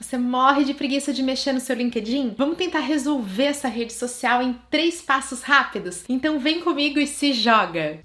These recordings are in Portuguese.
Você morre de preguiça de mexer no seu LinkedIn? Vamos tentar resolver essa rede social em três passos rápidos? Então vem comigo e se joga!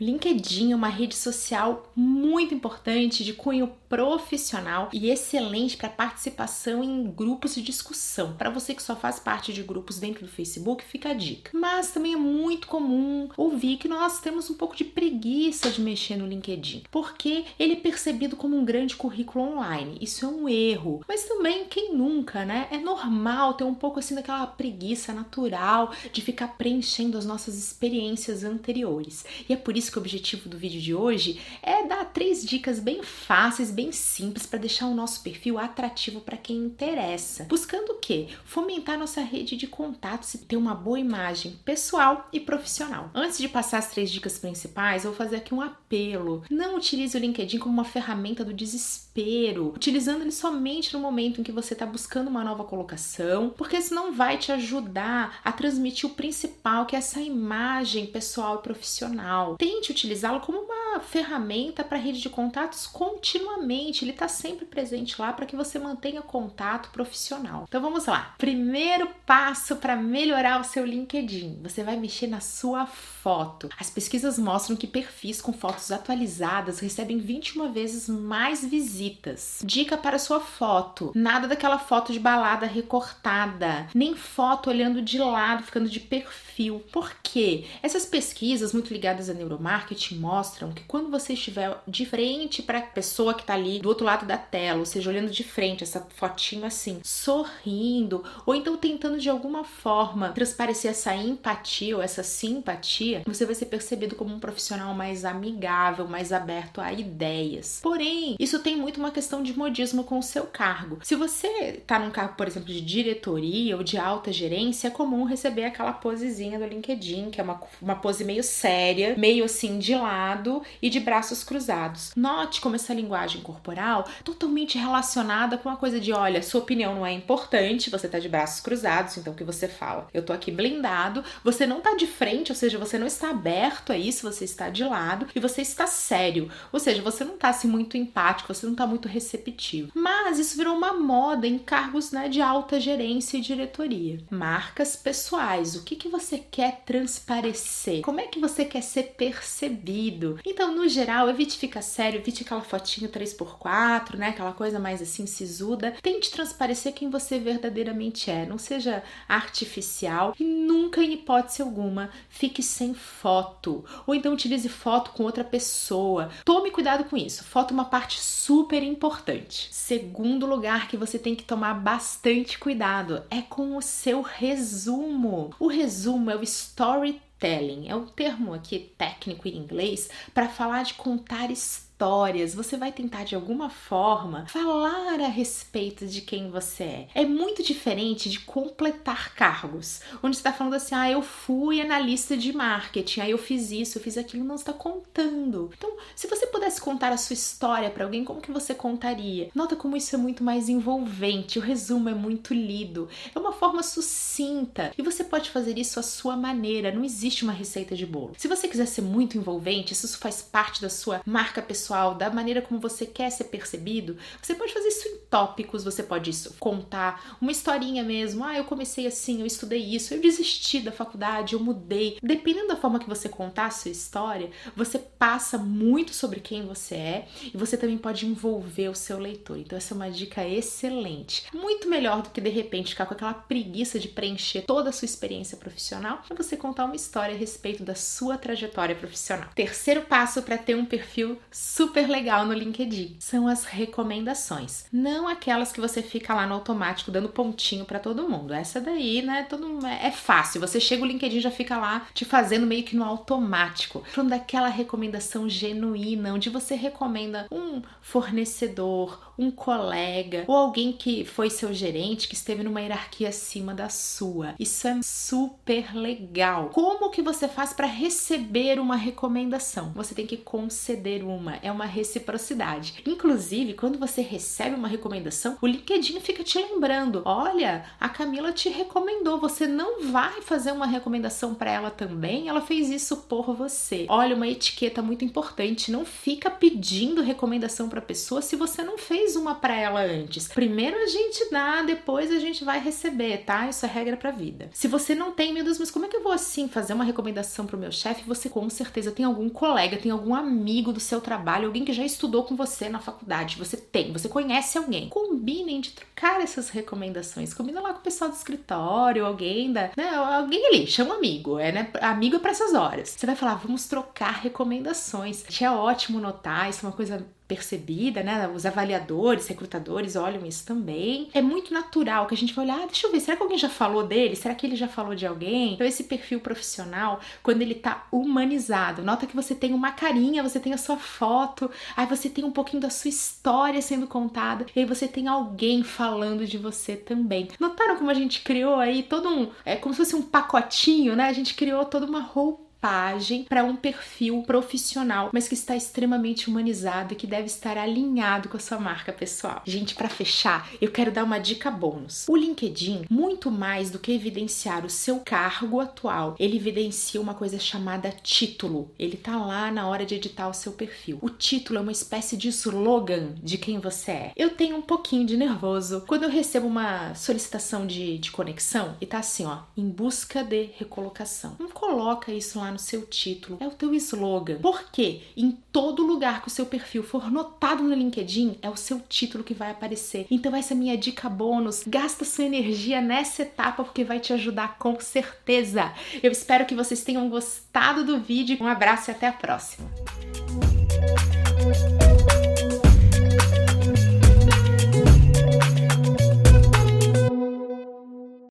O LinkedIn é uma rede social muito importante de cunho profissional e excelente para participação em grupos de discussão. Para você que só faz parte de grupos dentro do Facebook, fica a dica. Mas também é muito comum ouvir que nós temos um pouco de preguiça de mexer no LinkedIn, porque ele é percebido como um grande currículo online. Isso é um erro. Mas também quem nunca, né? É normal ter um pouco assim daquela preguiça natural de ficar preenchendo as nossas experiências anteriores. E é por isso que o objetivo do vídeo de hoje é dar três dicas bem fáceis, bem simples para deixar o nosso perfil atrativo para quem interessa. Buscando o quê? Fomentar nossa rede de contatos e ter uma boa imagem pessoal e profissional. Antes de passar as três dicas principais, eu vou fazer aqui um apelo. Não utilize o LinkedIn como uma ferramenta do desespero, utilizando ele somente no momento em que você está buscando uma nova colocação, porque isso não vai te ajudar a transmitir o principal, que é essa imagem pessoal e profissional. Tente utilizá-lo como uma ferramenta para rede de contatos continuamente. Ele está sempre presente lá para que você mantenha contato profissional. Então vamos lá. Primeiro passo para melhorar o seu LinkedIn: você vai mexer na sua foto. As pesquisas mostram que perfis com fotos atualizadas recebem 21 vezes mais visitas. Dica para sua foto: nada daquela foto de balada recortada, nem foto olhando de lado, ficando de perfil. Por quê? Essas pesquisas muito ligadas a neuromarketing marketing mostram que quando você estiver de frente para a pessoa que está ali do outro lado da tela, ou seja, olhando de frente, essa fotinho assim, sorrindo, ou então tentando de alguma forma transparecer essa empatia ou essa simpatia, você vai ser percebido como um profissional mais amigável, mais aberto a ideias. Porém, isso tem muito uma questão de modismo com o seu cargo. Se você está num cargo, por exemplo, de diretoria ou de alta gerência, é comum receber aquela posezinha do LinkedIn, que é uma, uma pose meio séria, meio assim assim de lado e de braços cruzados. Note como essa linguagem corporal totalmente relacionada com a coisa de, olha, sua opinião não é importante, você tá de braços cruzados, então o que você fala? Eu tô aqui blindado, você não tá de frente, ou seja, você não está aberto a isso, você está de lado e você está sério, ou seja, você não tá assim muito empático, você não tá muito receptivo. Mas isso virou uma moda em cargos né, de alta gerência e diretoria. Marcas pessoais, o que, que você quer transparecer? Como é que você quer ser percebido? percebido. Então, no geral, evite ficar sério, evite aquela fotinho 3x4, né? Aquela coisa mais assim sisuda. Tente transparecer quem você verdadeiramente é. Não seja artificial e nunca, em hipótese alguma, fique sem foto. Ou então utilize foto com outra pessoa. Tome cuidado com isso. Foto é uma parte super importante. Segundo lugar que você tem que tomar bastante cuidado é com o seu resumo. O resumo é o storytelling storytelling, é um termo aqui técnico em inglês para falar de contar histórias histórias, você vai tentar de alguma forma falar a respeito de quem você é. É muito diferente de completar cargos, onde está falando assim: ah, eu fui analista de marketing, aí eu fiz isso, eu fiz aquilo, não está contando. Então, se você pudesse contar a sua história para alguém, como que você contaria? Nota como isso é muito mais envolvente, o resumo é muito lido, é uma forma sucinta e você pode fazer isso à sua maneira, não existe uma receita de bolo. Se você quiser ser muito envolvente, isso faz parte da sua marca pessoal pessoal, da maneira como você quer ser percebido, você pode fazer isso em tópicos, você pode contar uma historinha mesmo. Ah, eu comecei assim, eu estudei isso, eu desisti da faculdade, eu mudei. Dependendo da forma que você contar a sua história, você passa muito sobre quem você é e você também pode envolver o seu leitor. Então, essa é uma dica excelente. Muito melhor do que de repente ficar com aquela preguiça de preencher toda a sua experiência profissional, é você contar uma história a respeito da sua trajetória profissional. Terceiro passo para ter um perfil super legal no LinkedIn são as recomendações. Não aquelas que você fica lá no automático dando pontinho para todo mundo. Essa daí, né, todo é fácil. Você chega o LinkedIn já fica lá te fazendo meio que no automático. Falando daquela recomendação genuína, onde você recomenda um fornecedor, um colega ou alguém que foi seu gerente, que esteve numa hierarquia acima da sua. Isso é super legal. Como que você faz para receber uma recomendação? Você tem que conceder uma é uma reciprocidade. Inclusive, quando você recebe uma recomendação, o LinkedIn fica te lembrando: olha, a Camila te recomendou, você não vai fazer uma recomendação para ela também? Ela fez isso por você. Olha, uma etiqueta muito importante: não fica pedindo recomendação para pessoa se você não fez uma para ela antes. Primeiro a gente dá, depois a gente vai receber, tá? Isso é regra pra vida. Se você não tem, meu Deus, mas como é que eu vou assim fazer uma recomendação pro meu chefe? Você com certeza tem algum colega, tem algum amigo do seu trabalho, alguém que já estudou com você na faculdade. Você tem, você conhece alguém. Combinem de trocar essas recomendações. Combina lá com o pessoal do escritório, alguém da, né, alguém ali, chama amigo, é, né? Amigo é para essas horas. Você vai falar, vamos trocar recomendações. É ótimo notar, isso é uma coisa percebida, né? Os avaliadores, recrutadores olham isso também. É muito natural que a gente vai olhar, ah, deixa eu ver, será que alguém já falou dele? Será que ele já falou de alguém? Então esse perfil profissional, quando ele tá humanizado, nota que você tem uma carinha, você tem a sua foto, aí você tem um pouquinho da sua história sendo contada, e aí você tem alguém falando de você também. Notaram como a gente criou aí todo um, é como se fosse um pacotinho, né? A gente criou toda uma roupa roupagem para um perfil profissional, mas que está extremamente humanizado e que deve estar alinhado com a sua marca pessoal. Gente, para fechar, eu quero dar uma dica bônus. O LinkedIn, muito mais do que evidenciar o seu cargo atual, ele evidencia uma coisa chamada título. Ele tá lá na hora de editar o seu perfil. O título é uma espécie de slogan de quem você é. Eu tenho um pouquinho de nervoso quando eu recebo uma solicitação de, de conexão e tá assim, ó, em busca de recolocação. Não coloca isso lá no seu título, é o teu slogan. Porque em todo lugar que o seu perfil for notado no LinkedIn, é o seu título que vai aparecer. Então essa é minha dica bônus. Gasta sua energia nessa etapa porque vai te ajudar com certeza. Eu espero que vocês tenham gostado do vídeo. Um abraço e até a próxima.